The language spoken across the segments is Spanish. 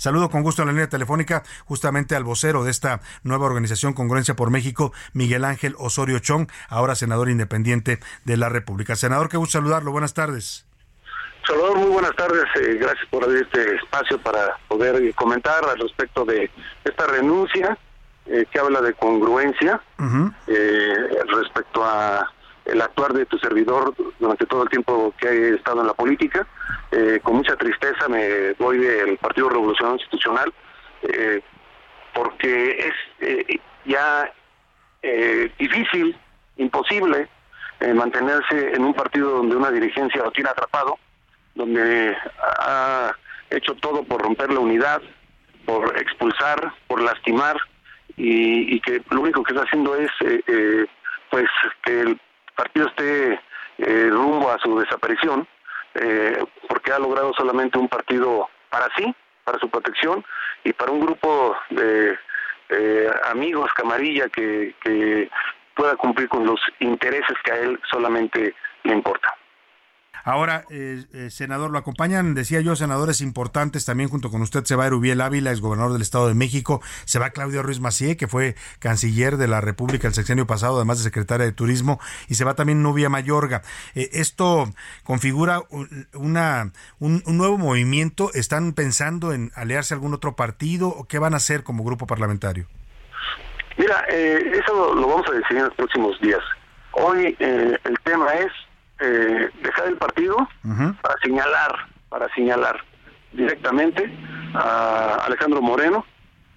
Saludo con gusto en la línea telefónica justamente al vocero de esta nueva organización Congruencia por México, Miguel Ángel Osorio Chong, ahora senador independiente de la República. Senador, qué gusto saludarlo. Buenas tardes. Salvador, muy buenas tardes. Eh, gracias por abrir este espacio para poder comentar al respecto de esta renuncia eh, que habla de congruencia eh, respecto a el actuar de tu servidor durante todo el tiempo que he estado en la política. con mucha tristeza me voy del Partido Revolución Institucional porque es ya difícil, imposible mantenerse en un partido donde una dirigencia lo tiene atrapado donde ha hecho todo por romper la unidad, por expulsar, por lastimar y, que lo único que está haciendo es eh, eh, pues que el partido esté eh, rumbo a su desaparición porque ha logrado solamente un partido para sí, para su protección y para un grupo de amigos, camarilla que, que pueda cumplir con los intereses que a él solamente le importan. Ahora, eh, eh, senador, lo acompañan, decía yo, senadores importantes. También junto con usted se va Erubiel Ávila, es gobernador del Estado de México. Se va Claudio Ruiz Macié, que fue canciller de la República el sexenio pasado, además de secretaria de Turismo. Y se va también Nubia Mayorga. Eh, esto configura una, un, nuevo movimiento. ¿Están pensando en aliarse a algún otro partido o qué van a hacer como grupo parlamentario? Mira, eso lo vamos a decidir en los próximos días. Hoy el tema es eh, dejar el partido para señalar, para señalar directamente a Alejandro Moreno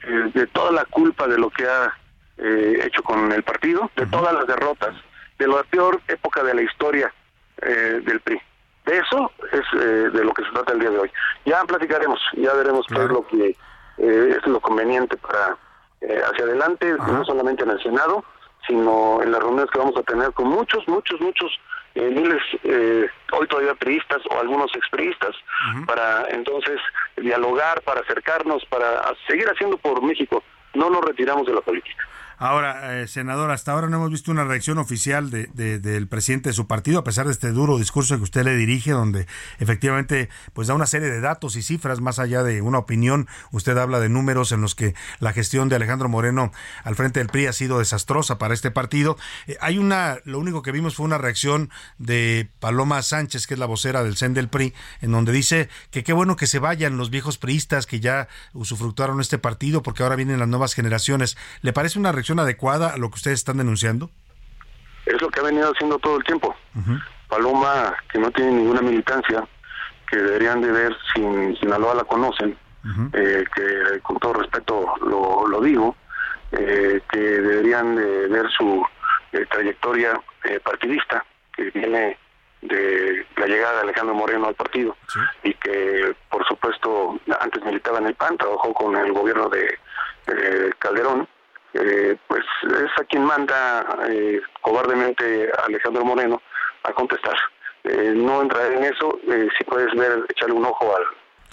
eh, de toda la culpa de lo que ha eh, hecho con el partido, de todas las derrotas, de la peor época de la historia eh, del PRI. De eso es de lo que se trata el día de hoy. Ya platicaremos, ya veremos qué es lo que es lo conveniente para hacia adelante, no solamente en el Senado, sino en las reuniones que vamos a tener con muchos, muchos, muchos eh, miles, eh, hoy todavía priistas o algunos expriistas, para entonces dialogar, para acercarnos, para seguir haciendo por México. No nos retiramos de la política. Ahora, eh, senador, hasta ahora no hemos visto una reacción oficial de, del presidente de su partido, a pesar de este duro discurso que usted le dirige, donde efectivamente pues da una serie de datos y cifras más allá de una opinión. Usted habla de números en los que la gestión de Alejandro Moreno al frente del PRI ha sido desastrosa para este partido. Eh, hay una, lo único que vimos fue una reacción de Paloma Sánchez, que es la vocera del CEN del PRI, en donde dice que qué bueno que se vayan los viejos priistas que ya usufructuaron este partido, porque ahora vienen las nuevas generaciones. ¿Le parece una reacción adecuada a lo que ustedes están denunciando? Es lo que ha venido haciendo todo el tiempo. Paloma, que no tiene ninguna militancia, que deberían de ver, sin Sinaloa la conocen, eh, que con todo respeto lo, lo digo, eh, que deberían de ver su eh, trayectoria partidista, que viene de la llegada de Alejandro Moreno al partido y que por supuesto antes militaba en el PAN, trabajó con el gobierno de Calderón eh, pues es a quien manda eh, cobardemente Alejandro Moreno a contestar. Eh, no entraré en eso, si puedes ver, echarle un ojo al,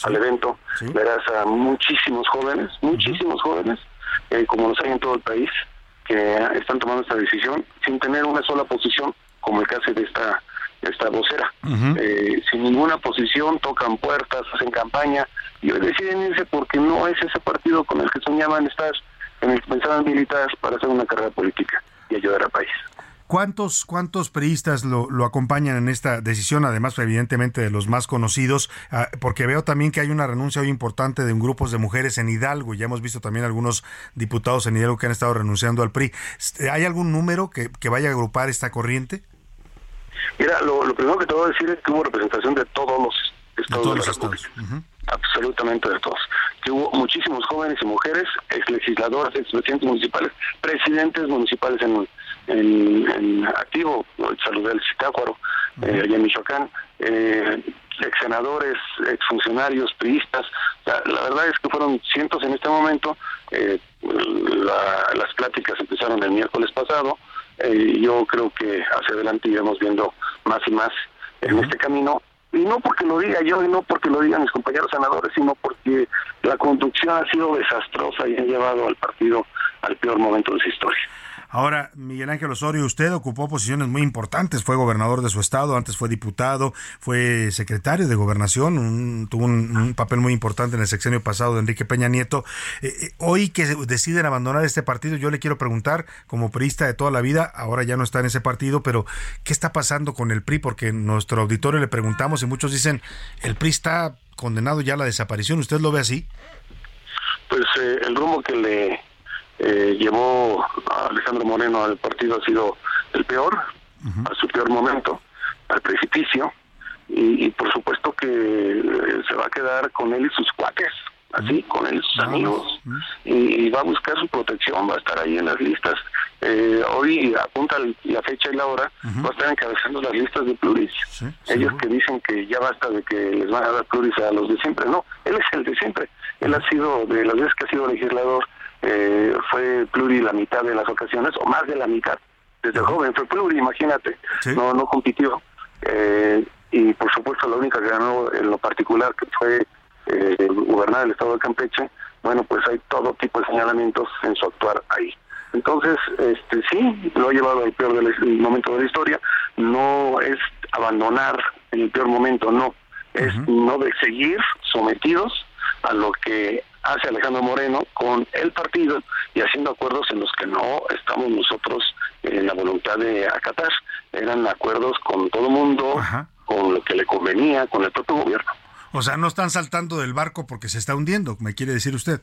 al evento, verás a muchísimos jóvenes, muchísimos jóvenes, como los hay en todo el país, que están tomando esta decisión sin tener una sola posición, como el caso de esta esta vocera. sin ninguna posición, tocan puertas, hacen campaña y hoy deciden irse porque no es ese partido con el que soñaban estar que pensaban militar para hacer una carrera política y ayudar al país. ¿Cuántos, cuántos periodistas lo, lo, acompañan en esta decisión, además evidentemente de los más conocidos? Ah, porque veo también que hay una renuncia muy importante de un grupo de mujeres en Hidalgo. Ya hemos visto también algunos diputados en Hidalgo que han estado renunciando al PRI. ¿Hay algún número que, que vaya a agrupar esta corriente? Mira, lo, primero que te voy a decir es que hubo representación de todos los estados de, todos los estados absolutamente de todos. Que hubo muchísimos jóvenes y mujeres, ex legisladores, ex presidentes municipales, presidentes municipales en, en, activo, salud del Citácuaro, eh, allá en Michoacán, eh, ex senadores, ex funcionarios, priistas. La, verdad es que fueron cientos en este momento. Eh, las pláticas empezaron el miércoles pasado. y yo creo que hacia adelante iremos viendo más y más en este camino y no porque lo diga yo y no porque lo digan mis compañeros senadores, sino porque la conducción ha sido desastrosa y ha llevado al partido al peor momento de su historia. Ahora, Miguel Ángel Osorio, usted ocupó posiciones muy importantes, fue gobernador de su estado, antes fue diputado, fue secretario de gobernación, tuvo un, papel muy importante en el sexenio pasado de Enrique Peña Nieto. Eh, eh, hoy que deciden abandonar este partido, yo le quiero preguntar, como priista de toda la vida, ahora ya no está en ese partido, pero ¿qué está pasando con el PRI? Porque nuestro auditorio le preguntamos y muchos dicen, el PRI está condenado ya a la desaparición, ¿usted lo ve así? Pues eh, el rumbo que le eh, llevó a Alejandro Moreno al partido ha sido el peor, a su peor momento, al precipicio, y, por supuesto que eh, se va a quedar con él y sus cuates, así, con él y sus amigos, y, va a buscar su protección, va a estar ahí en las listas. Eh, hoy apunta la fecha y la hora, va a estar encabezando las listas de pluris. Ellos que dicen que ya basta de que les van a dar pluris a los de siempre, no, él es el de siempre. Él ha sido, de las veces que ha sido legislador, eh, fue pluri la mitad de las ocasiones, o más de la mitad. Desde joven fue pluri, imagínate, no no compitió. Eh, y por supuesto la única que ganó en lo particular, que fue eh, gobernar el estado de Campeche, bueno, pues hay todo tipo de señalamientos en su actuar ahí. Entonces, este sí, lo ha llevado al peor del momento de la historia. No es abandonar en el peor momento, no. Es no de seguir sometidos a lo que hace Alejandro Moreno con el partido y haciendo acuerdos en los que no estamos nosotros en la voluntad de acatar. Eran acuerdos con todo el mundo, con lo que le convenía, con el propio gobierno. O sea, no están saltando del barco porque se está hundiendo, me quiere decir usted.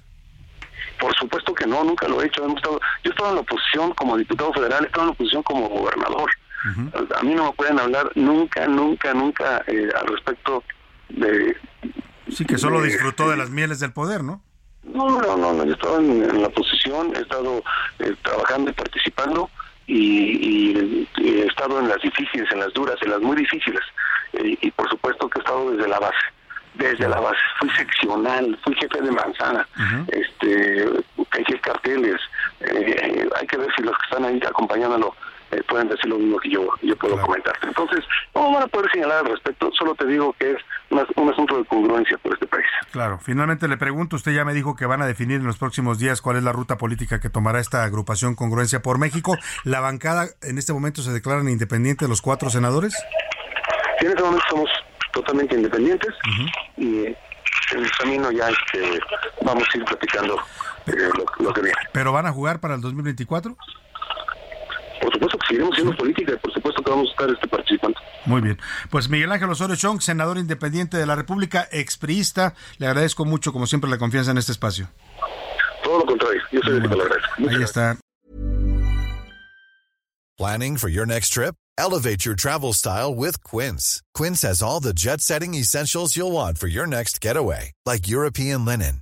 Por supuesto que no, nunca lo he hecho. Hemos estado, yo estaba en la oposición como diputado federal, estaba en la oposición como gobernador. A mí no me pueden hablar nunca, nunca, nunca eh, al respecto de... Sí, que solo disfrutó de las mieles del poder, ¿no? No, no, no, no, yo estaba en, la posición, he estado eh, trabajando y participando y, he estado en las difíciles, en las duras, en las muy difíciles eh, y por supuesto que he estado desde la base, desde la base, fui seccional, fui jefe de manzana, este, hay carteles, eh, hay que ver si los que están ahí acompañándolo eh, pueden decir lo mismo que yo, yo puedo comentar. Entonces, no van a poder señalar al respecto, solo te digo que es un asunto de congruencia por este país. Claro, finalmente le pregunto, usted ya me dijo que van a definir en los próximos días cuál es la ruta política que tomará esta agrupación Congruencia por México. ¿La bancada en este momento se declaran independientes los cuatro senadores? en este momento somos totalmente independientes y en el camino ya este, vamos a ir platicando eh, lo, lo que viene. ¿Pero van a jugar para el 2024? Seguiremos haciendo política y por supuesto que vamos a estar este participando. Muy bien. Pues Miguel Ángel Osorio Chong, senador independiente de la República, expriista, le agradezco mucho, como siempre, la confianza en este espacio. Todo lo contrario, yo soy el que lo agradezco. Ahí está. Planning for your next trip? Elevate your travel style with Quince. Quince has all the jet-setting essentials you'll want for your next getaway, like European linen,